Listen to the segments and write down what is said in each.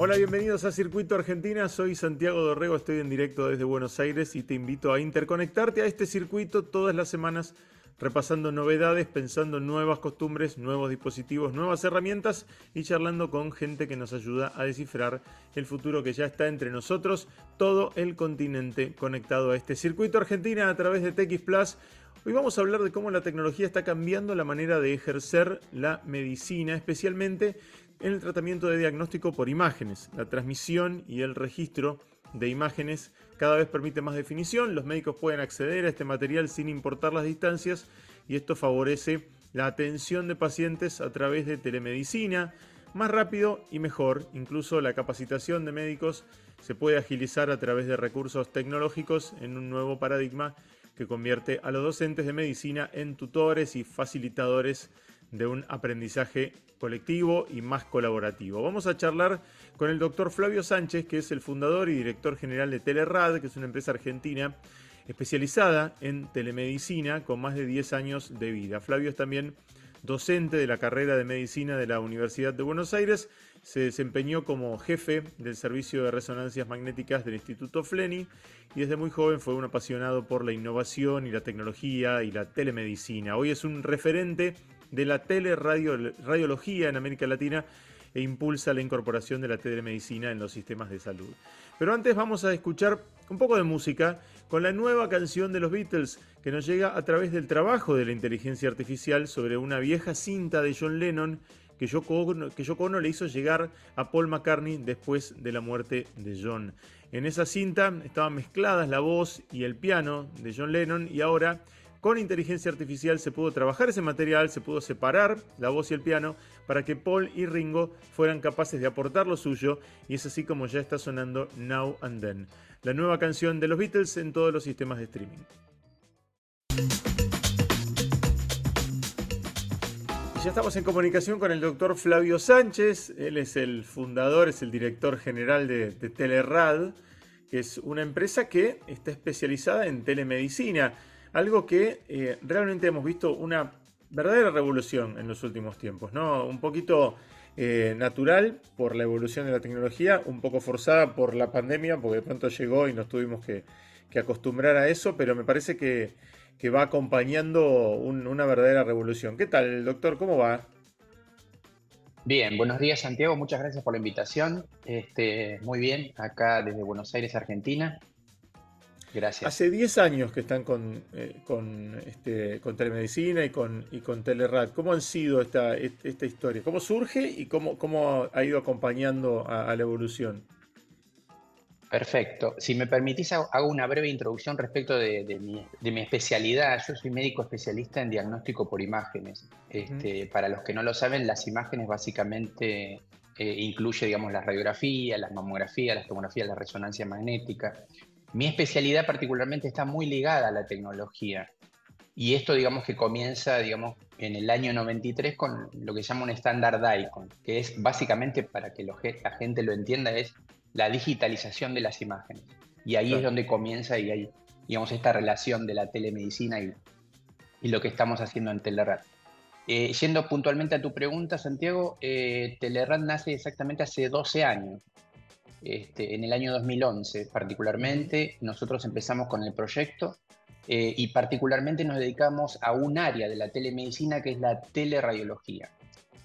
Hola, bienvenidos a Circuito Argentina. Soy Santiago Dorrego, estoy en directo desde Buenos Aires y te invito a interconectarte a este circuito todas las semanas repasando novedades, pensando nuevas costumbres, nuevos dispositivos, nuevas herramientas y charlando con gente que nos ayuda a descifrar el futuro que ya está entre nosotros, todo el continente conectado a este circuito Argentina a través de TX Plus. Hoy vamos a hablar de cómo la tecnología está cambiando la manera de ejercer la medicina, especialmente en el tratamiento de diagnóstico por imágenes, la transmisión y el registro de imágenes cada vez permite más definición, los médicos pueden acceder a este material sin importar las distancias y esto favorece la atención de pacientes a través de telemedicina, más rápido y mejor. Incluso la capacitación de médicos se puede agilizar a través de recursos tecnológicos en un nuevo paradigma que convierte a los docentes de medicina en tutores y facilitadores de un aprendizaje colectivo y más colaborativo. Vamos a charlar con el doctor Flavio Sánchez, que es el fundador y director general de Telerad, que es una empresa argentina especializada en telemedicina con más de 10 años de vida. Flavio es también docente de la carrera de medicina de la Universidad de Buenos Aires. Se desempeñó como jefe del servicio de resonancias magnéticas del Instituto Fleni y desde muy joven fue un apasionado por la innovación y la tecnología y la telemedicina. Hoy es un referente de la teleradiología en América Latina e impulsa la incorporación de la telemedicina en los sistemas de salud. Pero antes vamos a escuchar un poco de música con la nueva canción de los Beatles que nos llega a través del trabajo de la inteligencia artificial sobre una vieja cinta de John Lennon que Yoko, Ono, que le hizo llegar a Paul McCartney después de la muerte de John. En esa cinta estaban mezcladas la voz y el piano de John Lennon y ahora con inteligencia artificial se pudo trabajar ese material, se pudo separar la voz y el piano para que Paul y Ringo fueran capaces de aportar lo suyo y es así como ya está sonando Now and Then, la nueva canción de los Beatles en todos los sistemas de streaming. ya estamos en comunicación con el doctor Flavio Sánchez, él es el fundador, es el director general de, de Telerad, que es una empresa que está especializada en telemedicina algo que eh, realmente hemos visto una verdadera revolución en los últimos tiempos, ¿no? Un poquito eh, natural por la evolución de la tecnología, un poco forzada por la pandemia, porque de pronto llegó y nos tuvimos que, acostumbrar a eso, pero me parece que, va acompañando una verdadera revolución. ¿Qué tal, doctor? ¿Cómo va? Bien, buenos días Santiago, muchas gracias por la invitación. Este, muy bien, acá desde Buenos Aires, Argentina. Gracias. Hace 10 años que están con, eh, con, este, con telemedicina y con, y con Telerad. ¿Cómo han sido esta, esta historia? ¿Cómo surge y cómo, cómo ha ido acompañando a, la evolución? Perfecto. Si me permitís, hago una breve introducción respecto de, mi, especialidad. Yo soy médico especialista en diagnóstico por imágenes. Este, Para los que no lo saben, las imágenes básicamente eh, incluye, digamos, la radiografía, la mamografía, la tomografía, la resonancia magnética. Mi especialidad particularmente está muy ligada a la tecnología. Y esto, digamos, que comienza, digamos, en el año 93 con lo que se llama un estándar DICON, que es básicamente, para que la gente lo entienda, es la digitalización de las imágenes. Y ahí es donde comienza y hay, digamos, esta relación de la telemedicina y, y lo que estamos haciendo en Telerad. Eh, yendo puntualmente a tu pregunta, Santiago, eh, Telerad nace exactamente hace 12 años. Este, en el año 2011 particularmente, nosotros empezamos con el proyecto eh, y particularmente nos dedicamos a un área de la telemedicina que es la teleradiología,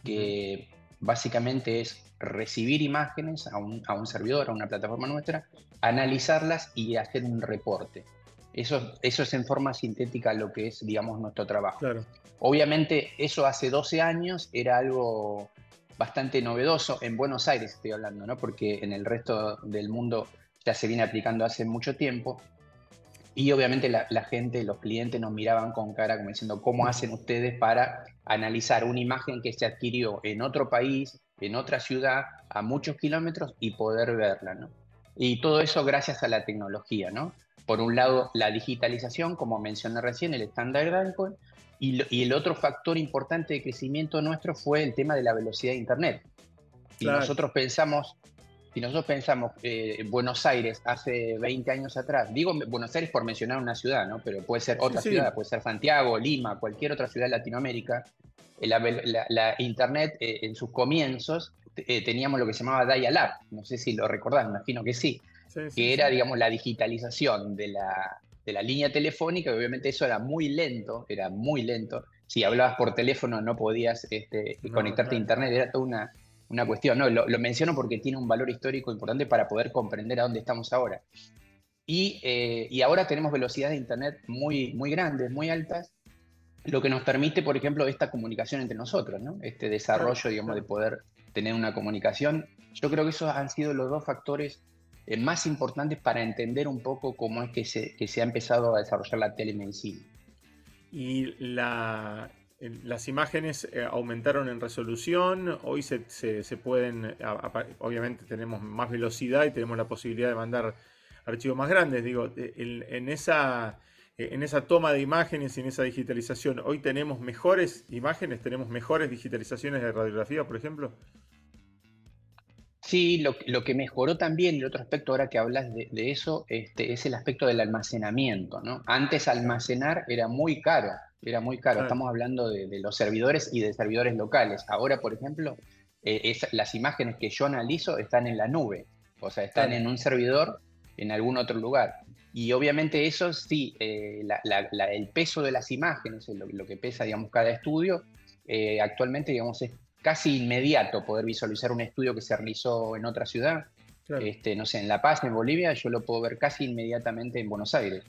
que básicamente es recibir imágenes a un, servidor, a una plataforma nuestra, analizarlas y hacer un reporte. Eso, eso es en forma sintética lo que es, digamos, nuestro trabajo. Obviamente, eso hace 12 años era algo bastante novedoso en Buenos Aires, estoy hablando, ¿no? porque en el resto del mundo ya se viene aplicando hace mucho tiempo. Y obviamente la, gente, los clientes nos miraban con cara como diciendo, ¿cómo hacen ustedes para analizar una imagen que se adquirió en otro país, en otra ciudad, a muchos kilómetros y poder verla? ¿no? Y todo eso gracias a la tecnología, ¿no? Por un lado, la digitalización, como mencioné recién, el estándar Endpoint, y, el otro factor importante de crecimiento nuestro fue el tema de la velocidad de Internet. Y nosotros pensamos, si nosotros pensamos eh, Buenos Aires hace 20 años atrás, digo Buenos Aires por mencionar una ciudad, ¿no? pero puede ser otra ciudad, puede ser Santiago, Lima, cualquier otra ciudad de Latinoamérica, la, Internet eh, en sus comienzos eh, teníamos lo que se llamaba dial-up, no sé si lo recordás, imagino que sí, que era, digamos, la digitalización de la, de la línea telefónica, y obviamente eso era muy lento, era muy lento. Si hablabas por teléfono no podías este, conectarte a internet, era toda una, una cuestión. No, lo, menciono porque tiene un valor histórico importante para poder comprender a dónde estamos ahora. Y, eh, y ahora tenemos velocidades de internet muy, muy grandes, muy altas, lo que nos permite, por ejemplo, esta comunicación entre nosotros, ¿no? Este desarrollo, digamos, de poder tener una comunicación. Yo creo que esos han sido los dos factores eh, más importantes para entender un poco cómo es que se, que se ha empezado a desarrollar la telemedicina. Y la, las imágenes eh, aumentaron en resolución, hoy se, se, pueden, obviamente tenemos más velocidad y tenemos la posibilidad de mandar archivos más grandes. Digo, eh, en, esa, en esa toma de imágenes y en esa digitalización, ¿hoy tenemos mejores imágenes, tenemos mejores digitalizaciones de radiografía, por ejemplo? Sí, lo, que mejoró también, el otro aspecto ahora que hablas de, eso, este, es el aspecto del almacenamiento. ¿no? Antes almacenar era muy caro, era muy caro. Estamos hablando de, los servidores y de servidores locales. Ahora, por ejemplo, eh, las imágenes que yo analizo están en la nube, o sea, están en un servidor en algún otro lugar. Y obviamente eso sí, eh, el peso de las imágenes, lo, que pesa, digamos, cada estudio, eh, actualmente, digamos, es casi inmediato poder visualizar un estudio que se realizó en otra ciudad. Este, no sé, en La Paz, en Bolivia, yo lo puedo ver casi inmediatamente en Buenos Aires.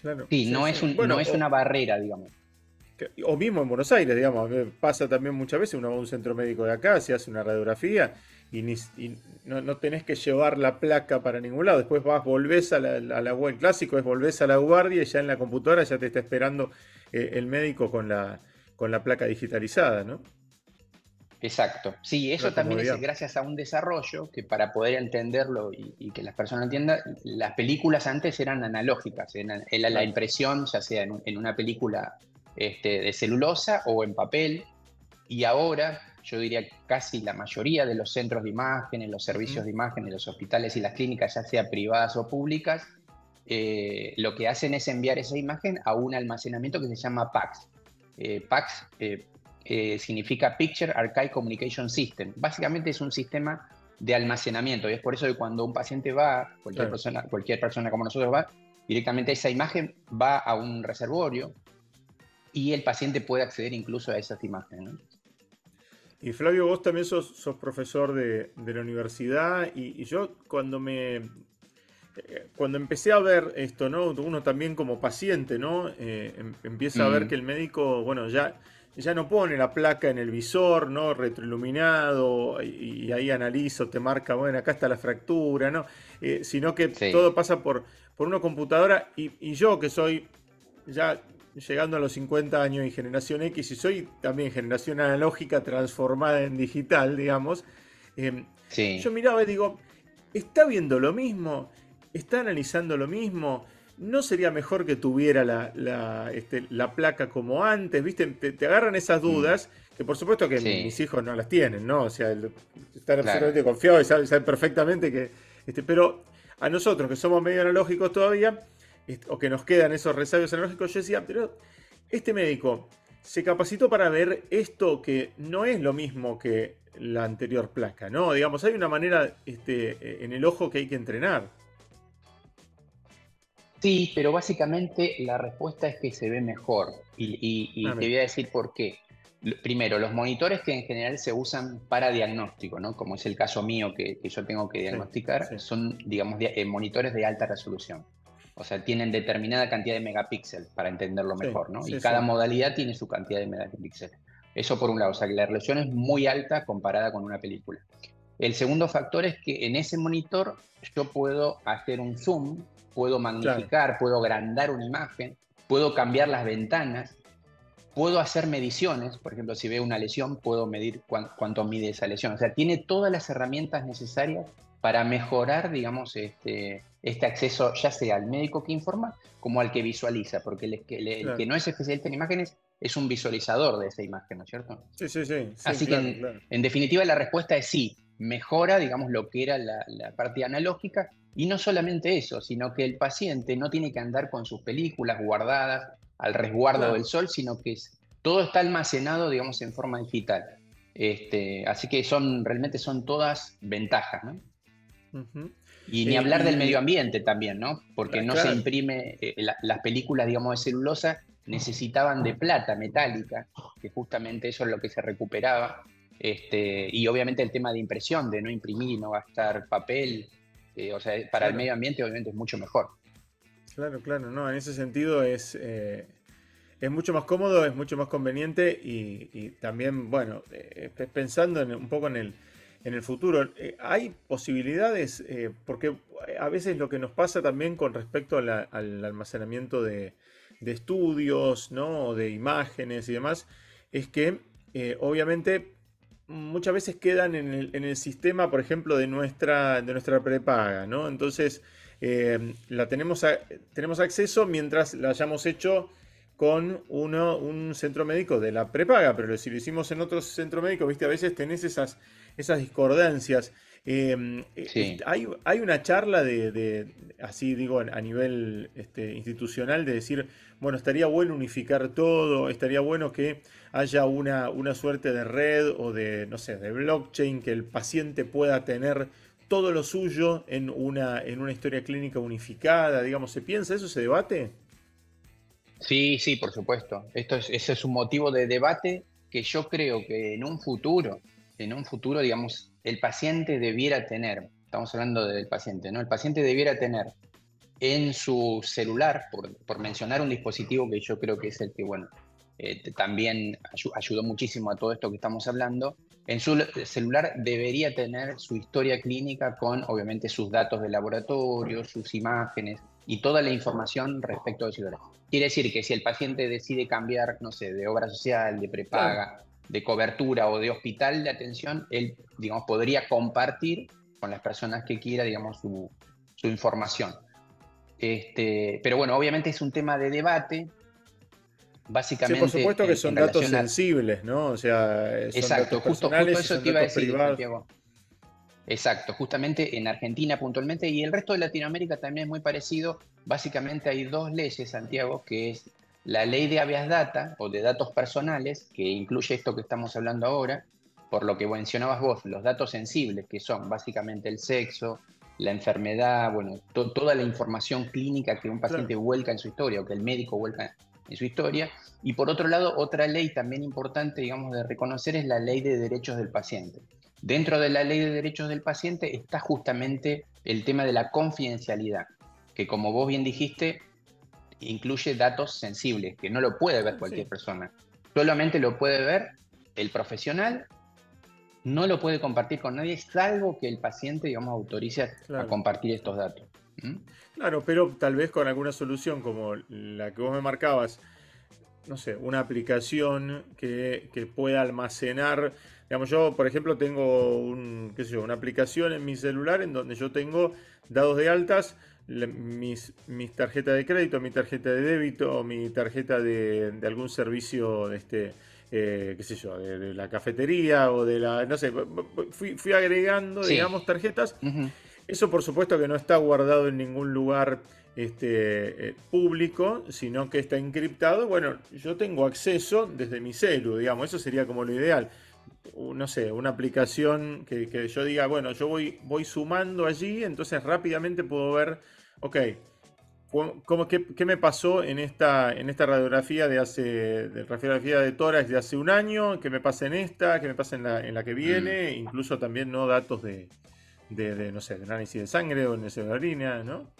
Claro. Sí, no, Es, un, no es una barrera, digamos. O mismo en Buenos Aires, digamos, pasa también muchas veces, uno va a un centro médico de acá, se hace una radiografía y, no, tenés que llevar la placa para ningún lado. Después vas, volvés a la, a la web, clásico es volvés a la guardia y ya en la computadora ya te está esperando eh, el médico con la, con la placa digitalizada, ¿no? Exacto. Sí, eso también es gracias a un desarrollo que para poder entenderlo y, que las personas entiendan, las películas antes eran analógicas, era, la impresión, ya sea en, una película este, de celulosa o en papel, y ahora yo diría casi la mayoría de los centros de imágenes, los servicios de imágenes, los hospitales y las clínicas, ya sea privadas o públicas, eh, lo que hacen es enviar esa imagen a un almacenamiento que se llama PAX. Eh, PAX eh, eh, significa Picture Archive Communication System. Básicamente es un sistema de almacenamiento y es por eso que cuando un paciente va, cualquier, persona, cualquier persona como nosotros va, directamente esa imagen va a un reservorio y el paciente puede acceder incluso a esas imágenes. Y Flavio, vos también sos, profesor de, la universidad y, yo cuando me eh, cuando empecé a ver esto, ¿no? Uno también como paciente, ¿no? Eh, em, empieza a ver mm. que el médico, bueno, ya ya no pone la placa en el visor, ¿no? Retroiluminado, y, ahí analizo, te marca, bueno, acá está la fractura, ¿no? Eh, sino que todo pasa por, por una computadora y, yo que soy ya llegando a los 50 años y generación X y soy también generación analógica transformada en digital, digamos, em, yo miraba y digo, ¿está viendo lo mismo? ¿Está analizando lo mismo? ¿No sería mejor que tuviera la, este, placa como antes? ¿Viste? Te, agarran esas mm. dudas, que por supuesto que mis hijos no las tienen, ¿no? O sea, están absolutamente confiados y saben, perfectamente que. Este, pero a nosotros, que somos medio analógicos todavía, o que nos quedan esos resabios analógicos, yo decía, pero este médico se capacitó para ver esto que no es lo mismo que la anterior placa, ¿no? Digamos, hay una manera este, en el ojo que hay que entrenar. Sí, pero básicamente la respuesta es que se ve mejor. Y, te voy a decir por qué. Primero, los monitores que en general se usan para diagnóstico, ¿no? como es el caso mío que, yo tengo que diagnosticar, son, digamos, eh, monitores de alta resolución. O sea, tienen determinada cantidad de megapíxeles para entenderlo mejor, ¿no? y cada modalidad tiene su cantidad de megapíxeles. Eso por un lado, o sea, que la resolución es muy alta comparada con una película. El segundo factor es que en ese monitor yo puedo hacer un zoom puedo magnificar, puedo agrandar una imagen, puedo cambiar las ventanas, puedo hacer mediciones, por ejemplo, si veo una lesión, puedo medir cuánto mide esa lesión. O sea, tiene todas las herramientas necesarias para mejorar, digamos, este, este acceso ya sea al médico que informa como al que visualiza, porque el, que, no es especialista en imágenes es un visualizador de esa imagen, ¿no es cierto? Sí, sí, sí. Así que, en, definitiva, la respuesta es sí, mejora, digamos, lo que era la, la parte analógica y no solamente eso, sino que el paciente no tiene que andar con sus películas guardadas al resguardo del sol, sino que todo está almacenado, digamos, en forma digital. Este, así que son, realmente son todas ventajas, ¿no? Y ni eh, hablar del medio ambiente también, ¿no? Porque no se imprime, eh, las películas, digamos, de celulosa necesitaban de plata metálica, que justamente eso es lo que se recuperaba. Este, y obviamente el tema de impresión, de no imprimir y no gastar papel, eh, o sea, para el medio ambiente obviamente es mucho mejor. Claro, claro, no, en ese sentido es, es mucho más cómodo, es mucho más conveniente y, también, bueno, pensando un poco en el, en el futuro. Eh, ¿Hay posibilidades? Eh, porque a veces lo que nos pasa también con respecto al almacenamiento de, estudios, ¿no? O de imágenes y demás, es que eh, obviamente muchas veces quedan en el, sistema, por ejemplo, de nuestra, de nuestra prepaga, ¿no? Entonces, la tenemos, tenemos acceso mientras la hayamos hecho con uno, un centro médico de la prepaga, pero si lo hicimos en otro centro médico, viste, a veces tenés esas esas discordancias. Em, eh, hay, hay, una charla de, así digo, a nivel este, institucional de decir, bueno, estaría bueno unificar todo, estaría bueno que haya una, una suerte de red o de, no sé, de blockchain, que el paciente pueda tener todo lo suyo en una, en una historia clínica unificada, digamos, ¿se piensa eso, se debate? Sí, sí, por supuesto. Esto es, ese es un motivo de debate que yo creo que en un futuro en un futuro, digamos, el paciente debiera tener, estamos hablando del paciente, ¿no? El paciente debiera tener en su celular, por, mencionar un dispositivo que yo creo que es el que, bueno, eh, también ayudó muchísimo a todo esto que estamos hablando, en su celular debería tener su historia clínica con, obviamente, sus datos de laboratorio, sus imágenes y toda la información respecto del celular. Quiere decir que si el paciente decide cambiar, no sé, de obra social, de prepaga, de cobertura o de hospital de atención, él, digamos, podría compartir con las personas que quiera, digamos, su, información. Este, pero bueno, obviamente es un tema de debate. Básicamente. por supuesto que son datos sensibles, ¿no? O sea, son Exacto, justo, justo, eso te iba a decir, Santiago. Exacto, justamente en Argentina puntualmente y el resto de Latinoamérica también es muy parecido. Básicamente hay dos leyes, Santiago, que es la ley de habeas data o de datos personales, que incluye esto que estamos hablando ahora, por lo que mencionabas vos, los datos sensibles, que son básicamente el sexo, la enfermedad, bueno, toda la información clínica que un paciente vuelca en su historia o que el médico vuelca en su historia. Y por otro lado, otra ley también importante, digamos, de reconocer es la ley de derechos del paciente. Dentro de la ley de derechos del paciente está justamente el tema de la confidencialidad, que como vos bien dijiste, incluye datos sensibles, que no lo puede ver cualquier persona. Solamente lo puede ver el profesional, no lo puede compartir con nadie, salvo que el paciente, digamos, autorice a compartir estos datos. Claro, pero tal vez con alguna solución como la que vos me marcabas, no sé, una aplicación que, que pueda almacenar. Digamos, yo, por ejemplo, tengo un, qué sé yo, una aplicación en mi celular en donde yo tengo dados de altas mis, mis tarjetas de crédito, mi tarjeta de débito, mi tarjeta de, algún servicio, de este, eh, qué sé yo, de, la cafetería o de la, no sé, fui, fui agregando, digamos, tarjetas. Eso por supuesto que no está guardado en ningún lugar este, eh, público, sino que está encriptado. Bueno, yo tengo acceso desde mi celu, digamos, eso sería como lo ideal no sé, una aplicación que, yo diga, bueno, yo voy, voy sumando allí, entonces rápidamente puedo ver, ok, ¿cómo, qué, me pasó en esta, en esta radiografía de hace, de radiografía de tórax de hace un año? ¿Qué me pasa en esta? ¿Qué me pasa en la, en la que viene? Mm. Incluso también no datos de, no sé, de análisis de sangre o de orina, ¿no?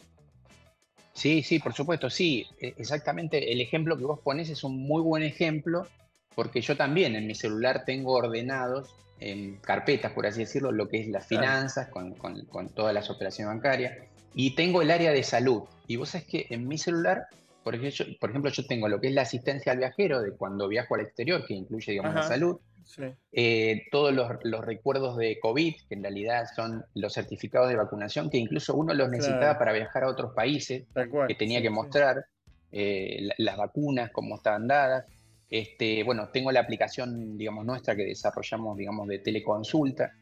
Sí, sí, por supuesto, sí, e, exactamente. El ejemplo que vos pones es un muy buen ejemplo porque yo también en mi celular tengo ordenados en carpetas, por así decirlo, lo que es las finanzas con, todas las operaciones bancarias, y tengo el área de salud. Y vos sabés que en mi celular, por ejemplo, por ejemplo, yo tengo lo que es la asistencia al viajero de cuando viajo al exterior, que incluye, digamos, la salud, eh, todos los, recuerdos de COVID, que en realidad son los certificados de vacunación, que incluso uno los necesitaba para viajar a otros países, que tenía que mostrar eh, las vacunas, cómo estaban dadas. Este, bueno, tengo la aplicación, digamos, nuestra que desarrollamos, digamos, de teleconsulta.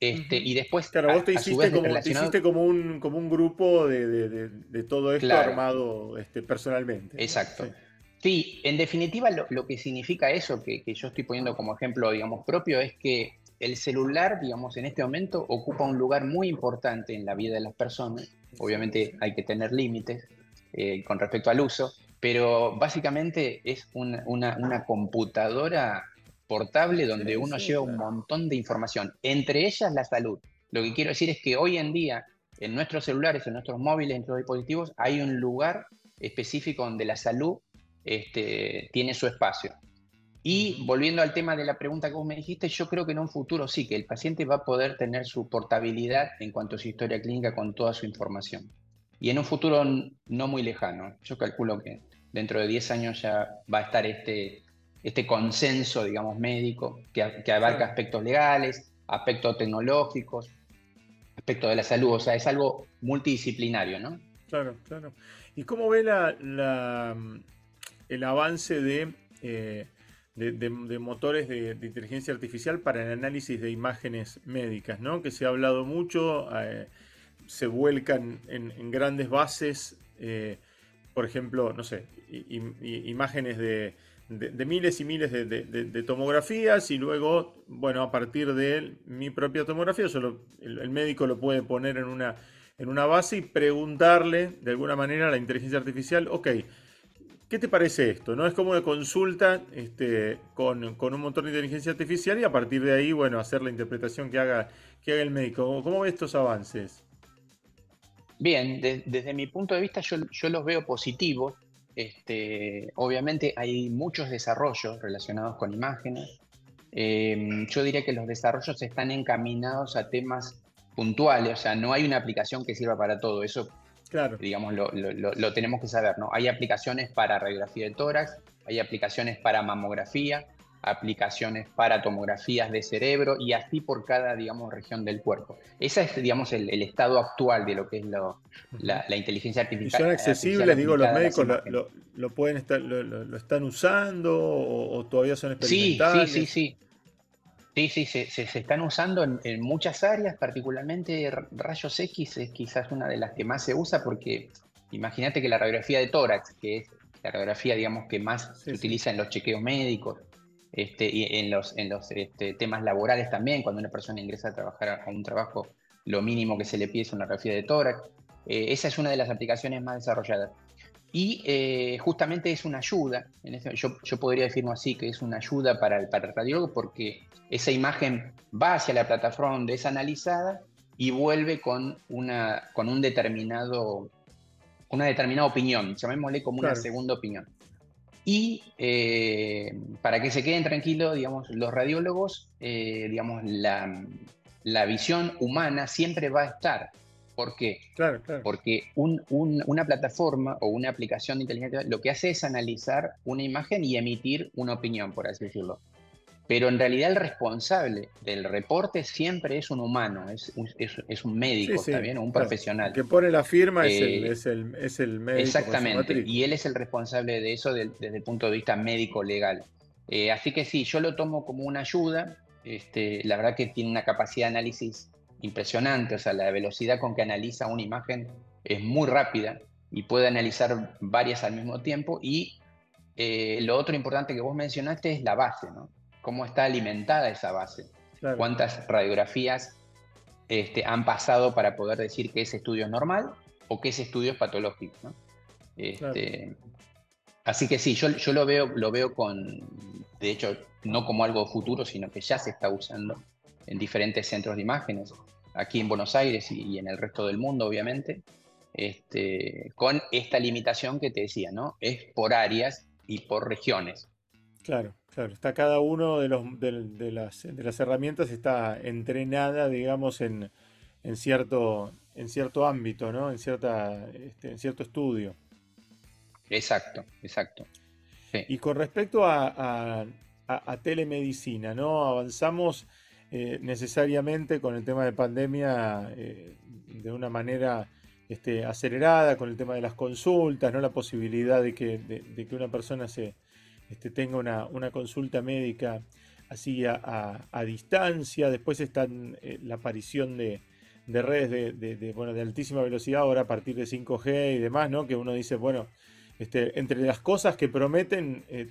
Este, Y después. Claro, vos te hiciste, como, un, grupo de, todo esto armado este, personalmente. Exacto. Sí, en definitiva lo, que significa eso, que, que, yo estoy poniendo como ejemplo, digamos, propio, es que el celular, digamos, en este momento ocupa un lugar muy importante en la vida de las personas. Obviamente hay que tener límites eh, con respecto al uso, pero básicamente es una, una, computadora portable donde uno lleva un montón de información, entre ellas la salud. Lo que quiero decir es que hoy en día en nuestros celulares, en nuestros móviles, en nuestros dispositivos, hay un lugar específico donde la salud este, tiene su espacio. Y volviendo al tema de la pregunta que vos me dijiste, yo creo que en un futuro sí, que el paciente va a poder tener su portabilidad en cuanto a su historia clínica con toda su información. Y en un futuro no muy lejano, yo calculo que dentro de 10 años ya va a estar este, este consenso, digamos, médico, que, que abarca aspectos legales, aspectos tecnológicos, aspectos de la salud, o sea, es algo multidisciplinario, ¿no? Claro, claro. ¿Y cómo ve la, el avance de... Eh, de, motores de, inteligencia artificial para el análisis de imágenes médicas, ¿no? Que se ha hablado mucho, eh, se vuelcan en, grandes bases, eh, por ejemplo, no sé, imágenes de, miles y miles de, tomografías y luego, bueno, a partir de mi propia tomografía, solo el, médico lo puede poner en una, en una base y preguntarle de alguna manera a la inteligencia artificial, ok, ¿Qué te parece esto? ¿No? Es como una consulta este, con, un motor de inteligencia artificial y a partir de ahí, bueno, hacer la interpretación que haga, que haga el médico. ¿Cómo ves estos avances? Bien, desde mi punto de vista yo, los veo positivos. Este, obviamente hay muchos desarrollos relacionados con imágenes. Em, yo diría que los desarrollos están encaminados a temas puntuales, o sea, no hay una aplicación que sirva para todo. Eso Claro. Digamos, lo, tenemos que saber, ¿no? Hay aplicaciones para radiografía de tórax, hay aplicaciones para mamografía, aplicaciones para tomografías de cerebro y así por cada, digamos, región del cuerpo. Ese es, digamos, el, estado actual de lo que es la, inteligencia artificial. ¿Y son accesibles? Digo, los médicos lo, pueden estar, lo, están usando o, todavía son experimentales. Sí, sí, sí, sí. Sí, sí, se, se, están usando en, muchas áreas, particularmente rayos X es quizás una de las que más se usa porque imagínate que la radiografía de tórax, que es la radiografía digamos que más se utiliza en los chequeos médicos este, y en los, en los este, temas laborales también, cuando una persona ingresa a trabajar a un trabajo, lo mínimo que se le pide es una radiografía de tórax. Eh, esa es una de las aplicaciones más desarrolladas. Y eh, justamente es una ayuda, yo, yo, podría decirlo así, que es una ayuda para el, para el radiólogo porque esa imagen va hacia la plataforma donde es analizada y vuelve con una, con un determinado, una determinada opinión, llamémosle como una segunda opinión. Y eh, para que se queden tranquilos, digamos, los radiólogos, eh, digamos, la, la visión humana siempre va a estar ¿Por qué? Claro, claro. Porque una plataforma o una aplicación de inteligencia lo que hace es analizar una imagen y emitir una opinión, por así decirlo. Pero en realidad el responsable del reporte siempre es un humano, es, es, un médico, también, un profesional. El que pone la firma es, el, eh, es, el, es, el, médico. Exactamente, y él es el responsable de eso desde el punto de vista médico-legal. Eh, así que sí, yo lo tomo como una ayuda. Este, la verdad que tiene una capacidad de análisis impresionante, o sea, la velocidad con que analiza una imagen es muy rápida y puede analizar varias al mismo tiempo. Y eh, lo otro importante que vos mencionaste es la base, ¿no? Cómo está alimentada esa base. Cuántas radiografías este, han pasado para poder decir que ese estudio es normal o que ese estudio es patológico, ¿no? Este, así que sí, yo, yo lo, veo, lo veo con, de hecho, no como algo futuro, sino que ya se está usando en diferentes centros de imágenes, aquí en Buenos Aires y, en el resto del mundo, obviamente, este, con esta limitación que te decía, ¿no? Es por áreas y por regiones. Claro, claro. Está cada uno de, los, de, las, de las, herramientas está entrenada, digamos, en, en, cierto, en cierto ámbito, ¿no? En, cierta, este, en cierto estudio. Exacto, exacto. Y con respecto a, a, a, telemedicina, ¿no? Avanzamos eh, necesariamente con el tema de pandemia eh, de una manera este, acelerada, con el tema de las consultas, ¿no? la posibilidad de que, de, que una persona se, este, tenga una, consulta médica así a, distancia. Después está eh, la aparición de, redes de, bueno, de altísima velocidad ahora a partir de 5G y demás, ¿no? que uno dice, bueno, este, entre las cosas que prometen eh,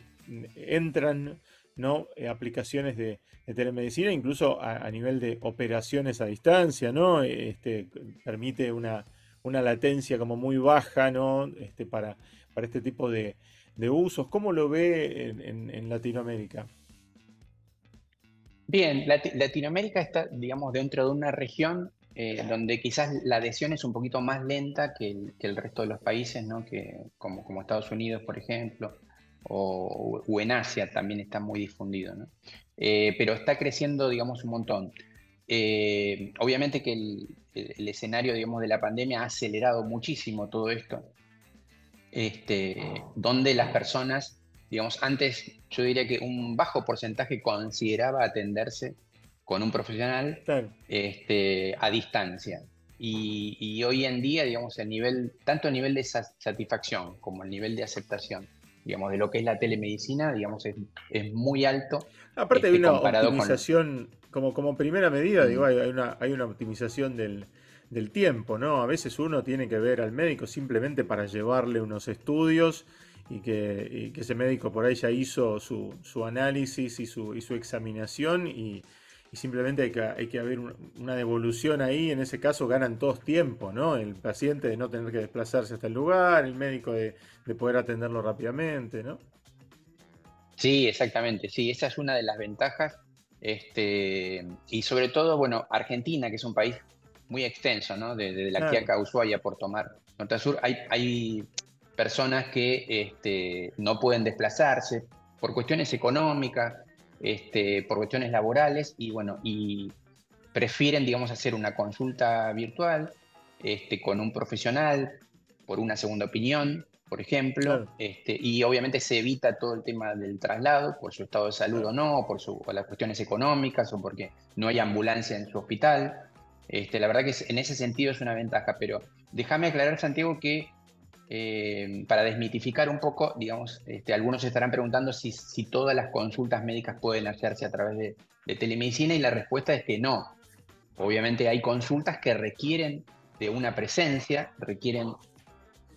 entran ¿no? Eh, aplicaciones de, telemedicina, incluso a, nivel de operaciones a distancia, ¿no? Este, permite una, latencia como muy baja ¿no? Este, para, para este tipo de, usos. ¿Cómo lo ve en, Latinoamérica? Bien, Latinoamérica está, digamos, dentro de una región eh, donde quizás la adhesión es un poquito más lenta que el, resto de los países, ¿no? que, como, como, Estados Unidos, por ejemplo, o, en Asia también está muy difundido. ¿no? Eh, pero está creciendo, digamos, un montón. Eh, obviamente que el, el, escenario, digamos, de la pandemia ha acelerado muchísimo todo esto, este, donde las personas, digamos, antes yo diría que un bajo porcentaje consideraba atenderse con un profesional este, a distancia. Y, hoy en día, digamos, el nivel, tanto el nivel de satisfacción como el nivel de aceptación, digamos, de lo que es la telemedicina, digamos, es, muy alto. Aparte este, hay una optimización, como, como primera medida, digo, hay, una, hay una optimización del, tiempo, ¿no? A veces uno tiene que ver al médico simplemente para llevarle unos estudios y que, ese médico por ahí ya hizo su, análisis y su, examinación y, simplemente hay que, hay que haber una devolución ahí, en ese caso ganan todos tiempo, ¿no? El paciente de no tener que desplazarse hasta el lugar, el médico de, poder atenderlo rápidamente, ¿no? Sí, exactamente, sí, esa es una de las ventajas. Este, y sobre todo, bueno, Argentina, que es un país muy extenso, ¿no? Desde la Quiaca a Ushuaia por tomar Norte Sur, hay, hay personas que este, no pueden desplazarse por cuestiones económicas, este, por cuestiones laborales y bueno, y prefieren, digamos, hacer una consulta virtual este, con un profesional por una segunda opinión, por ejemplo, este, y obviamente se evita todo el tema del traslado por su estado de salud o no, por, su, las cuestiones económicas o porque no hay ambulancia en su hospital. Este, la verdad que en ese sentido es una ventaja, pero déjame aclarar, Santiago, que eh, para desmitificar un poco, digamos, este, algunos estarán preguntando si, todas las consultas médicas pueden hacerse a través de, telemedicina y la respuesta es que no. Obviamente hay consultas que requieren de una presencia, requieren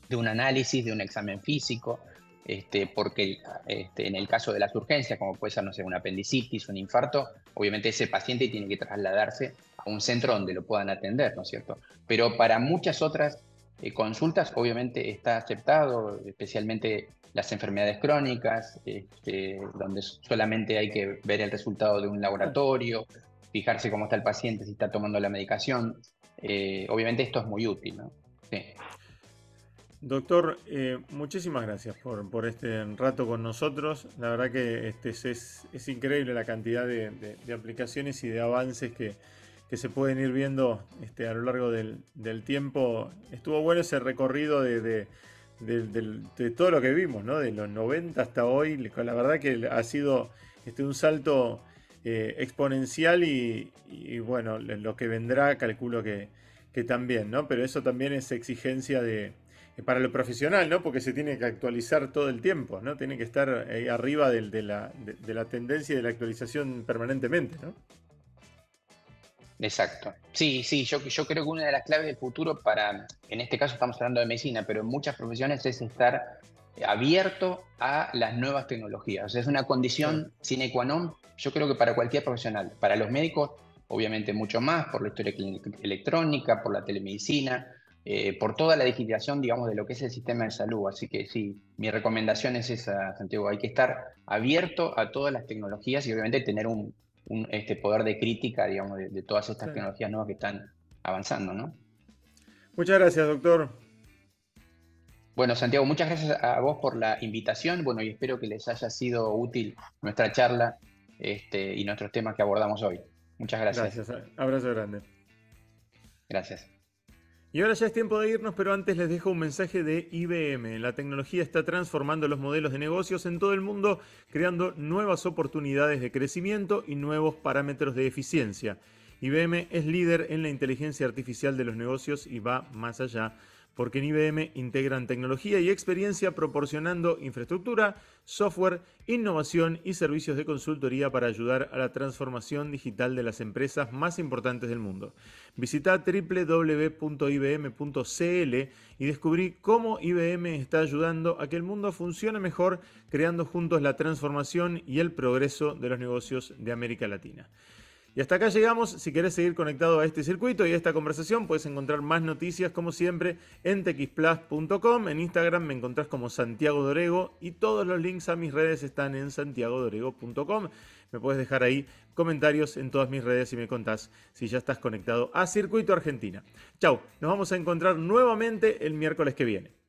de un análisis, de un examen físico, este, porque este, en el caso de las urgencias, como puede ser, no sé, un apendicitis, un infarto, obviamente ese paciente tiene que trasladarse a un centro donde lo puedan atender, ¿no es cierto? Pero para muchas otras eh, consultas, obviamente está aceptado, especialmente las enfermedades crónicas, este, donde solamente hay que ver el resultado de un laboratorio, fijarse cómo está el paciente, si está tomando la medicación. Eh, obviamente esto es muy útil. ¿no? Doctor, eh, muchísimas gracias por, este rato con nosotros. La verdad que este, es, es, increíble la cantidad de aplicaciones y de avances que, que se pueden ir viendo este, a lo largo del, tiempo. Estuvo bueno ese recorrido de, todo lo que vimos, ¿no? de los 90 hasta hoy. La verdad que ha sido este, un salto eh, exponencial y, bueno, lo que vendrá calculo que, también, ¿no? Pero eso también es exigencia de, para lo profesional, ¿no? Porque se tiene que actualizar todo el tiempo, ¿no? Tiene que estar arriba de, la, de la tendencia y de la actualización permanentemente, ¿no? Exacto. Sí, sí, yo, yo creo que una de las claves del futuro para, en este caso estamos hablando de medicina, pero en muchas profesiones es estar abierto a las nuevas tecnologías. O sea, es una condición sine qua non, yo creo que para cualquier profesional. Para los médicos, obviamente mucho más, por la historia electrónica, por la telemedicina, eh, por toda la digitalización, digamos, de lo que es el sistema de salud. Así que sí, mi recomendación es esa, Santiago, hay que estar abierto a todas las tecnologías y obviamente tener un, este poder de crítica, digamos, de, todas estas tecnologías nuevas que están avanzando, ¿no? Muchas gracias, doctor. Bueno, Santiago, muchas gracias a vos por la invitación. Bueno, y espero que les haya sido útil nuestra charla este, y nuestros temas que abordamos hoy. Muchas gracias. Gracias. Abrazo grande. Gracias. Y ahora ya es tiempo de irnos, pero antes les dejo un mensaje de IBM. La tecnología está transformando los modelos de negocios en todo el mundo, creando nuevas oportunidades de crecimiento y nuevos parámetros de eficiencia. IBM es líder en la inteligencia artificial de los negocios y va más allá porque en IBM integran tecnología y experiencia proporcionando infraestructura, software, innovación y servicios de consultoría para ayudar a la transformación digital de las empresas más importantes del mundo. Visita www.ibm.cl y descubrí cómo IBM está ayudando a que el mundo funcione mejor, creando juntos la transformación y el progreso de los negocios de América Latina. Y hasta acá llegamos. Si querés seguir conectado a este circuito y a esta conversación, puedes encontrar más noticias, como siempre, en texplus.com. En Instagram me encontrás como Santiago Dorego y todos los links a mis redes están en santiagodorego.com. Me puedes dejar ahí comentarios en todas mis redes y me contás si ya estás conectado a Circuito Argentina. Chau, nos vamos a encontrar nuevamente el miércoles que viene.